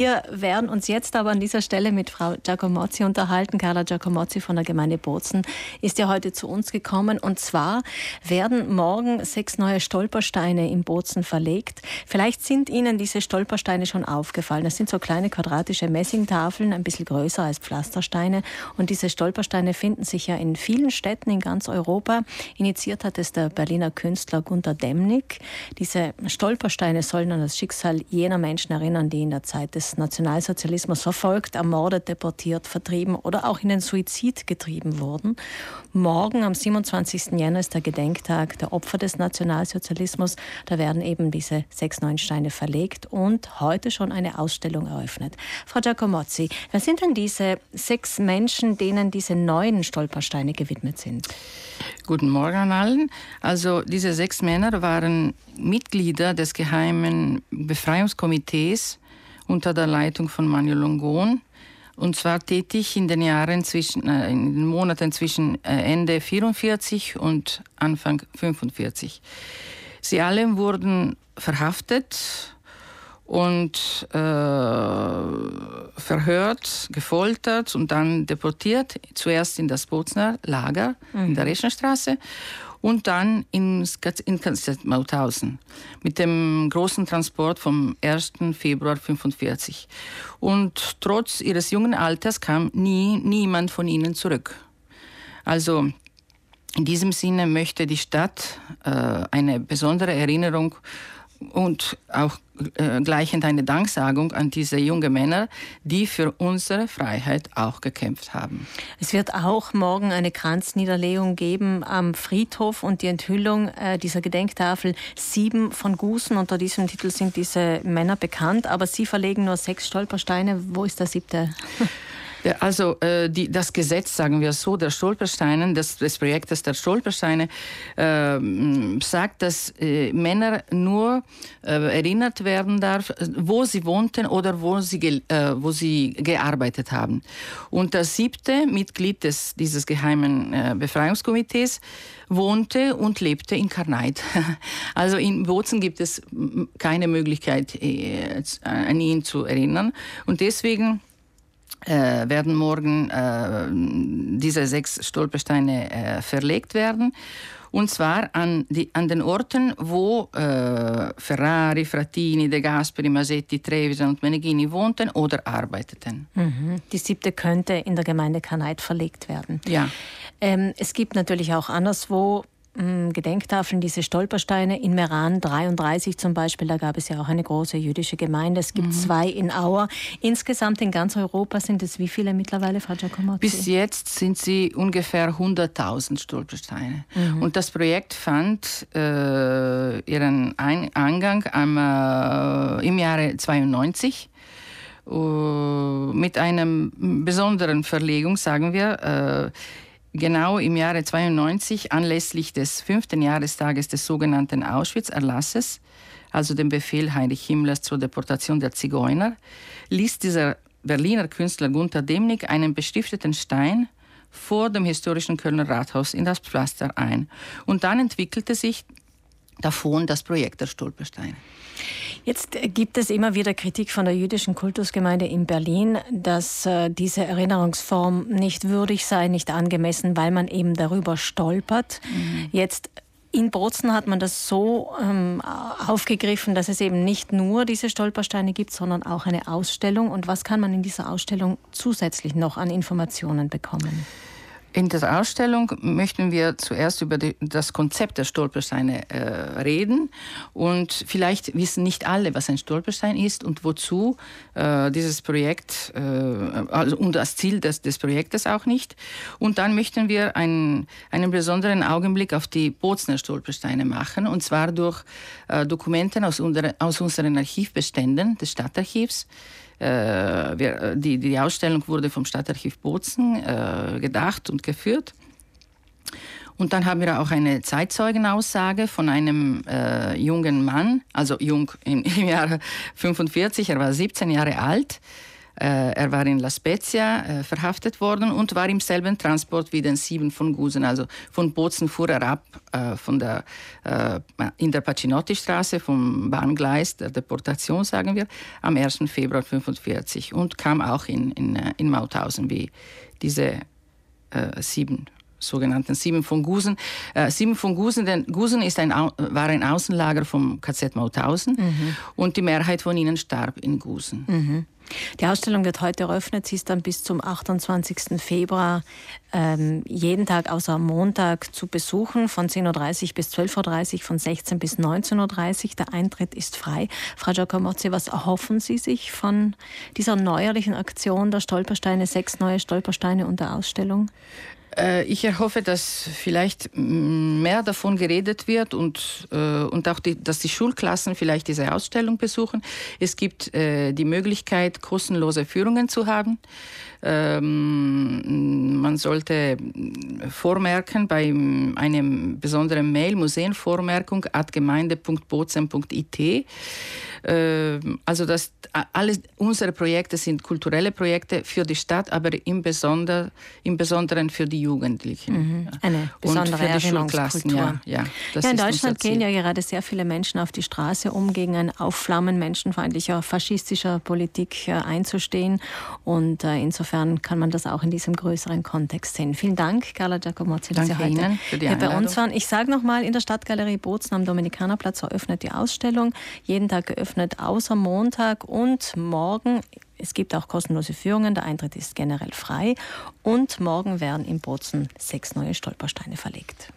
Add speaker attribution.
Speaker 1: Wir werden uns jetzt aber an dieser Stelle mit Frau Giacomozzi unterhalten. Carla Giacomozzi von der Gemeinde Bozen ist ja heute zu uns gekommen. Und zwar werden morgen sechs neue Stolpersteine im Bozen verlegt. Vielleicht sind Ihnen diese Stolpersteine schon aufgefallen. Das sind so kleine quadratische Messingtafeln, ein bisschen größer als Pflastersteine. Und diese Stolpersteine finden sich ja in vielen Städten in ganz Europa. Initiiert hat es der Berliner Künstler Gunter Demnig. Diese Stolpersteine sollen an das Schicksal jener Menschen erinnern, die in der Zeit des Nationalsozialismus verfolgt, ermordet, deportiert, vertrieben oder auch in den Suizid getrieben wurden. Morgen am 27. Jänner ist der Gedenktag der Opfer des Nationalsozialismus. Da werden eben diese sechs neuen Steine verlegt und heute schon eine Ausstellung eröffnet. Frau Giacomozzi, wer sind denn diese sechs Menschen, denen diese neuen Stolpersteine gewidmet sind?
Speaker 2: Guten Morgen an allen. Also diese sechs Männer waren Mitglieder des geheimen Befreiungskomitees unter der Leitung von Manuel Longon und zwar tätig in den Jahren zwischen, äh, in den Monaten zwischen äh, Ende 44 und Anfang 45. Sie alle wurden verhaftet und äh, verhört, gefoltert und dann deportiert, zuerst in das Bozner Lager mhm. in der Reschenstraße und dann ins, in Mauthausen mit dem großen Transport vom 1. Februar 1945. Und trotz ihres jungen Alters kam nie niemand von ihnen zurück. Also in diesem Sinne möchte die Stadt äh, eine besondere Erinnerung und auch äh, gleichend eine Danksagung an diese jungen Männer, die für unsere Freiheit auch gekämpft haben.
Speaker 1: Es wird auch morgen eine Kranzniederlegung geben am Friedhof und die Enthüllung äh, dieser Gedenktafel Sieben von Gusen. Unter diesem Titel sind diese Männer bekannt, aber Sie verlegen nur sechs Stolpersteine. Wo ist der siebte?
Speaker 2: Also äh, die, das Gesetz, sagen wir so, der Stolpersteine, des, des Projektes der Stolpersteine, äh, sagt, dass äh, Männer nur äh, erinnert werden darf, wo sie wohnten oder wo sie, äh, wo sie gearbeitet haben. Und das siebte Mitglied des, dieses geheimen äh, Befreiungskomitees wohnte und lebte in Karneit. Also in Bozen gibt es keine Möglichkeit, an ihn zu erinnern. Und deswegen äh, werden morgen äh, diese sechs Stolpersteine äh, verlegt werden. Und zwar an, die, an den Orten, wo äh, Ferrari, Frattini, De Gasperi, Masetti, Trevisan und Meneghini wohnten oder arbeiteten.
Speaker 1: Mhm. Die siebte könnte in der Gemeinde Kanait verlegt werden.
Speaker 2: Ja.
Speaker 1: Ähm, es gibt natürlich auch anderswo Gedenktafeln, diese Stolpersteine in Meran 33 zum Beispiel, da gab es ja auch eine große jüdische Gemeinde. Es gibt mhm. zwei in Auer. Insgesamt in ganz Europa sind es wie viele mittlerweile, Frau Giacomozzi?
Speaker 2: Bis jetzt sind sie ungefähr 100.000 Stolpersteine. Mhm. Und das Projekt fand äh, ihren Ein Eingang am, äh, im Jahre 92 Uh, mit einer besonderen Verlegung, sagen wir. Äh, genau im Jahre 92 anlässlich des fünften Jahrestages des sogenannten Auschwitz-Erlasses, also dem Befehl Heinrich Himmlers zur Deportation der Zigeuner, ließ dieser Berliner Künstler Gunther Demnig einen bestifteten Stein vor dem historischen Kölner Rathaus in das Pflaster ein. Und dann entwickelte sich davon das Projekt der Stolpersteine.
Speaker 1: Jetzt gibt es immer wieder Kritik von der jüdischen Kultusgemeinde in Berlin, dass äh, diese Erinnerungsform nicht würdig sei, nicht angemessen, weil man eben darüber stolpert. Mhm. Jetzt in Bozen hat man das so ähm, aufgegriffen, dass es eben nicht nur diese Stolpersteine gibt, sondern auch eine Ausstellung. Und was kann man in dieser Ausstellung zusätzlich noch an Informationen bekommen?
Speaker 2: In der Ausstellung möchten wir zuerst über die, das Konzept der Stolpersteine äh, reden und vielleicht wissen nicht alle, was ein Stolperstein ist und wozu äh, dieses Projekt äh, also, und das Ziel des, des Projektes auch nicht. Und dann möchten wir einen, einen besonderen Augenblick auf die Bozner Stolpersteine machen und zwar durch äh, Dokumente aus, unser, aus unseren Archivbeständen des Stadtarchivs. Äh, wir, die, die Ausstellung wurde vom Stadtarchiv Bozen äh, gedacht und geführt. Und dann haben wir auch eine Zeitzeugenaussage von einem äh, jungen Mann, also jung im, im Jahre 45, er war 17 Jahre alt, Äh, er war in La Spezia äh, verhaftet worden und war im selben Transport wie den Sieben von Gusen. Also von Bozen fuhr er ab äh, von der, in der Pacinotti-Straße vom Bahngleis der Deportation, sagen wir, am 1. Februar 1945 und kam auch in, in, in Mauthausen wie diese sieben sogenannten Sieben von Gusen. Äh, Sieben von Gusen, denn Gusen ist ein, war ein Außenlager vom KZ Mauthausen mhm. und die Mehrheit von ihnen starb in Gusen.
Speaker 1: Mhm. Die Ausstellung wird heute eröffnet. Sie ist dann bis zum 28. Februar ähm, jeden Tag außer Montag zu besuchen, von 10.30 Uhr bis 12.30 Uhr, von 16 bis 19.30 Uhr. Der Eintritt ist frei. Frau Giacomozzi, was erhoffen Sie sich von dieser neuerlichen Aktion der Stolpersteine, sechs neue Stolpersteine und der Ausstellung?
Speaker 2: Äh, ich erhoffe, dass vielleicht mehr davon geredet wird und, äh, und auch, die, dass die Schulklassen vielleicht diese Ausstellung besuchen. Es gibt äh, die Möglichkeit, kostenlose Führungen zu haben. Ähm, man sollte vormerken bei einem besonderen Mail, Museenvormerkung at gemeinde.bozen.it. Ähm, also das, alle unsere Projekte sind kulturelle Projekte für die Stadt, aber im, Besonder, im Besonderen für die Jugendlichen.
Speaker 1: Mhm. Eine besondere Und für die Schulklassen. Ja, ja, ja, in Deutschland gehen ja gerade sehr viele Menschen auf die Straße, um gegen ein Aufflammen menschenfeindlicher, faschistischer Politik äh, einzustehen. Und äh, insofern kann man das auch in diesem größeren Kontext sehen. Vielen Dank, Carla Giacomozzi, dass Sie heute Ihnen für die hier bei uns waren. Ich sage nochmal, in der Stadtgalerie Bozen am Dominikanerplatz eröffnet die Ausstellung. Jeden Tag geöffnet geöffnet, außer Montag und morgen. Es gibt auch kostenlose Führungen, der Eintritt ist generell frei. Und morgen werden in Bozen sechs neue Stolpersteine verlegt.